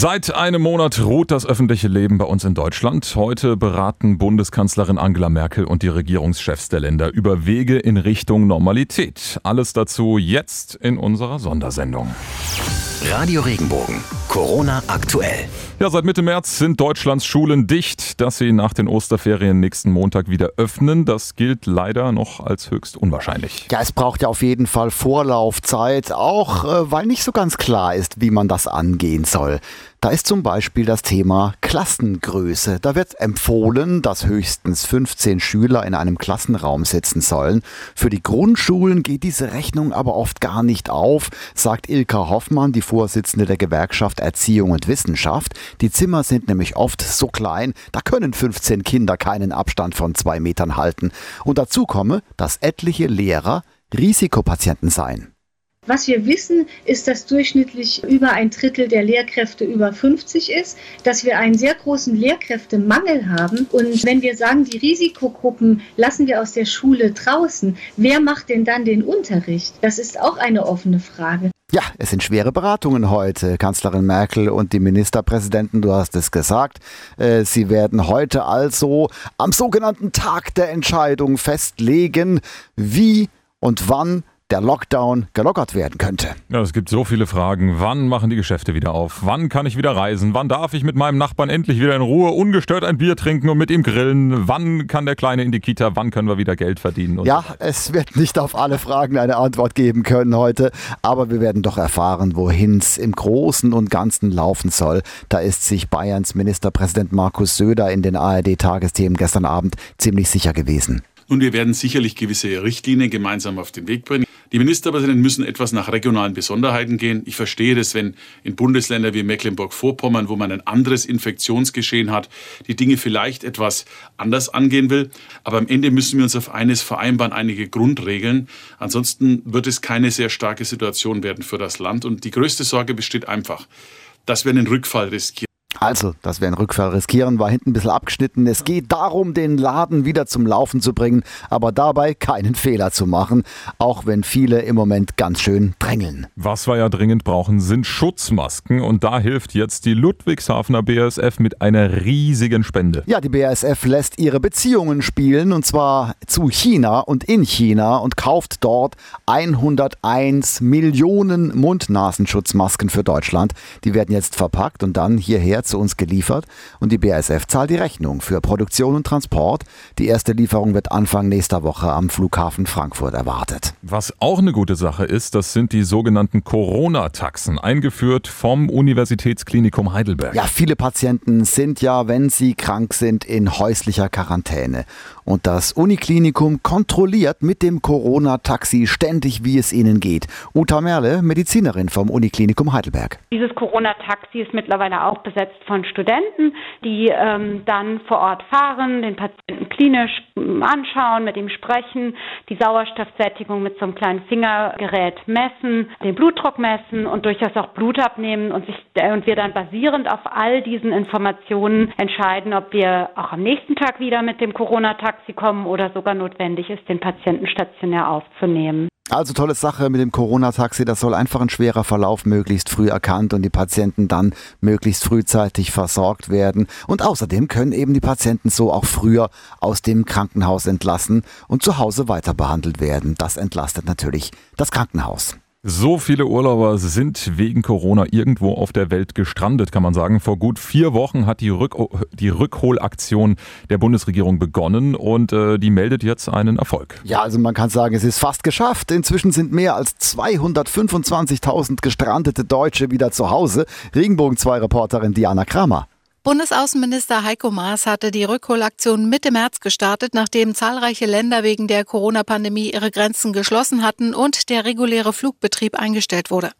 Seit einem Monat ruht das öffentliche Leben bei uns in Deutschland. Heute beraten Bundeskanzlerin Angela Merkel und die Regierungschefs der Länder über Wege in Richtung Normalität. Alles dazu jetzt in unserer Sondersendung. Radio Regenbogen. Corona aktuell. Ja, seit Mitte März sind Deutschlands Schulen dicht. Dass sie nach den Osterferien nächsten Montag wieder öffnen, das gilt leider noch als höchst unwahrscheinlich. Ja, es braucht ja auf jeden Fall Vorlaufzeit, auch äh, weil nicht so ganz klar ist, wie man das angehen soll. Da ist zum Beispiel das Thema Klassengröße. Da wird empfohlen, dass höchstens 15 Schüler in einem Klassenraum sitzen sollen. Für die Grundschulen geht diese Rechnung aber oft gar nicht auf, sagt Ilka Hoffmann, die Vorsitzende der Gewerkschaft Erziehung und Wissenschaft. Die Zimmer sind nämlich oft so klein, da können 15 Kinder keinen Abstand von zwei Metern halten. Und dazu komme, dass etliche Lehrer Risikopatienten seien. Was wir wissen, ist, dass durchschnittlich über ein Drittel der Lehrkräfte über 50 ist, dass wir einen sehr großen Lehrkräftemangel haben. Und wenn wir sagen, die Risikogruppen lassen wir aus der Schule draußen, wer macht denn dann den Unterricht? Das ist auch eine offene Frage. Ja, es sind schwere Beratungen heute. Kanzlerin Merkel und die Ministerpräsidenten, du hast es gesagt. Äh, sie werden heute also am sogenannten Tag der Entscheidung festlegen, wie und wann der Lockdown gelockert werden könnte. Ja, es gibt so viele Fragen. Wann machen die Geschäfte wieder auf? Wann kann ich wieder reisen? Wann darf ich mit meinem Nachbarn endlich wieder in Ruhe ungestört ein Bier trinken und mit ihm grillen? Wann kann der Kleine in die Kita? Wann können wir wieder Geld verdienen? ja, es wird nicht auf alle Fragen eine Antwort geben können heute, aber wir werden doch erfahren, wohin es im Großen und Ganzen laufen soll. Da ist sich Bayerns Ministerpräsident Markus Söder in den ARD-Tagesthemen gestern Abend ziemlich sicher gewesen. Und wir werden sicherlich gewisse Richtlinien gemeinsam auf den Weg bringen. Die Ministerpräsidenten müssen etwas nach regionalen Besonderheiten gehen. Ich verstehe das, wenn in Bundesländern wie Mecklenburg-Vorpommern, wo man ein anderes Infektionsgeschehen hat, die Dinge vielleicht etwas anders angehen will. Aber am Ende müssen wir uns auf eines vereinbaren, einige Grundregeln. Ansonsten wird es keine sehr starke Situation werden für das Land. Und die größte Sorge besteht einfach, dass wir einen Rückfall riskieren. Also, dass wir einen Rückfall riskieren, war hinten ein bisschen abgeschnitten. Es geht darum, den Laden wieder zum Laufen zu bringen, aber dabei keinen Fehler zu machen, auch wenn viele im Moment ganz schön drängeln. Was wir ja dringend brauchen, sind Schutzmasken und da hilft jetzt die Ludwigshafener BASF mit einer riesigen Spende. Ja, die BASF lässt ihre Beziehungen spielen und zwar zu China und in China und kauft dort 101 Millionen Mund-Nasenschutzmasken für Deutschland. Die werden jetzt verpackt und dann hierher zu uns geliefert und die BASF zahlt die Rechnung für Produktion und Transport. Die erste Lieferung wird Anfang nächster Woche am Flughafen Frankfurt erwartet. Was auch eine gute Sache ist, das sind die sogenannten Corona-Taxen, eingeführt vom Universitätsklinikum Heidelberg. Ja, viele Patienten sind ja, wenn sie krank sind, in häuslicher Quarantäne. Und das Uniklinikum kontrolliert mit dem Corona-Taxi ständig, wie es ihnen geht. Uta Merle, Medizinerin vom Uniklinikum Heidelberg. Dieses Corona-Taxi ist mittlerweile auch besetzt von Studenten, die ähm, dann vor Ort fahren, den Patienten klinisch anschauen, mit ihm sprechen, die Sauerstoffsättigung mit so einem kleinen Fingergerät messen, den Blutdruck messen und durchaus auch Blut abnehmen und, sich, äh, und wir dann basierend auf all diesen Informationen entscheiden, ob wir auch am nächsten Tag wieder mit dem Corona-Taxi Taxi kommen oder sogar notwendig ist, den Patienten stationär aufzunehmen. Also tolle Sache mit dem Corona-Taxi. Das soll einfach ein schwerer Verlauf möglichst früh erkannt und die Patienten dann möglichst frühzeitig versorgt werden. Und außerdem können eben die Patienten so auch früher aus dem Krankenhaus entlassen und zu Hause weiter behandelt werden. Das entlastet natürlich das Krankenhaus. So viele Urlauber sind wegen Corona irgendwo auf der Welt gestrandet, kann man sagen. Vor gut vier Wochen hat die, Rück die Rückholaktion der Bundesregierung begonnen und äh, die meldet jetzt einen Erfolg. Ja, also man kann sagen, es ist fast geschafft. Inzwischen sind mehr als 225.000 gestrandete Deutsche wieder zu Hause. Regenbogen 2 Reporterin Diana Kramer. Bundesaußenminister Heiko Maas hatte die Rückholaktion Mitte März gestartet, nachdem zahlreiche Länder wegen der Corona-Pandemie ihre Grenzen geschlossen hatten und der reguläre Flugbetrieb eingestellt wurde.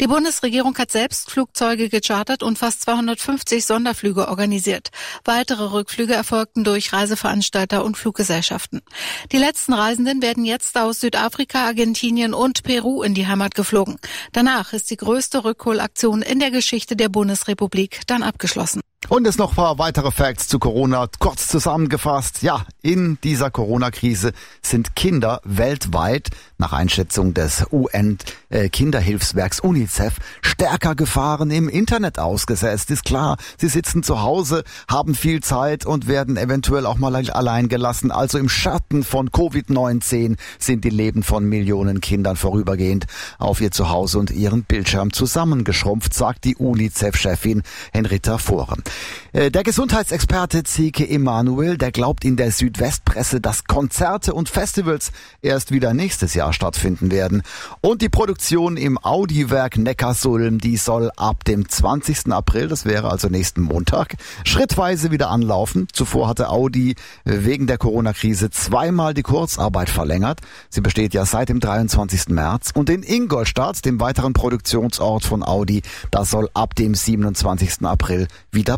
Die Bundesregierung hat selbst Flugzeuge gechartert und fast 250 Sonderflüge organisiert. Weitere Rückflüge erfolgten durch Reiseveranstalter und Fluggesellschaften. Die letzten Reisenden werden jetzt aus Südafrika, Argentinien und Peru in die Heimat geflogen. Danach ist die größte Rückholaktion in der Geschichte der Bundesrepublik dann abgeschlossen. Und es noch ein paar weitere Facts zu Corona. Kurz zusammengefasst. Ja, in dieser Corona-Krise sind Kinder weltweit nach Einschätzung des UN-Kinderhilfswerks UNICEF stärker Gefahren im Internet ausgesetzt. Ist klar, sie sitzen zu Hause, haben viel Zeit und werden eventuell auch mal allein gelassen. Also im Schatten von Covid-19 sind die Leben von Millionen Kindern vorübergehend auf ihr Zuhause und ihren Bildschirm zusammengeschrumpft, sagt die UNICEF-Chefin Henrietta Foren. Äh, der Gesundheitsexperte Zeke Emanuel, der glaubt in der Südwestpresse, dass Konzerte und Festivals erst wieder nächstes Jahr stattfinden werden. Und die Produktion im Audiwerk Neckarsulm, die soll ab dem 20. April, das wäre also nächsten Montag, schrittweise wieder anlaufen. Zuvor hatte Audi wegen der Corona-Krise zweimal die Kurzarbeit verlängert. Sie besteht ja seit dem 23. März. Und in Ingolstadt, dem weiteren Produktionsort von Audi, da soll ab dem 27. April wieder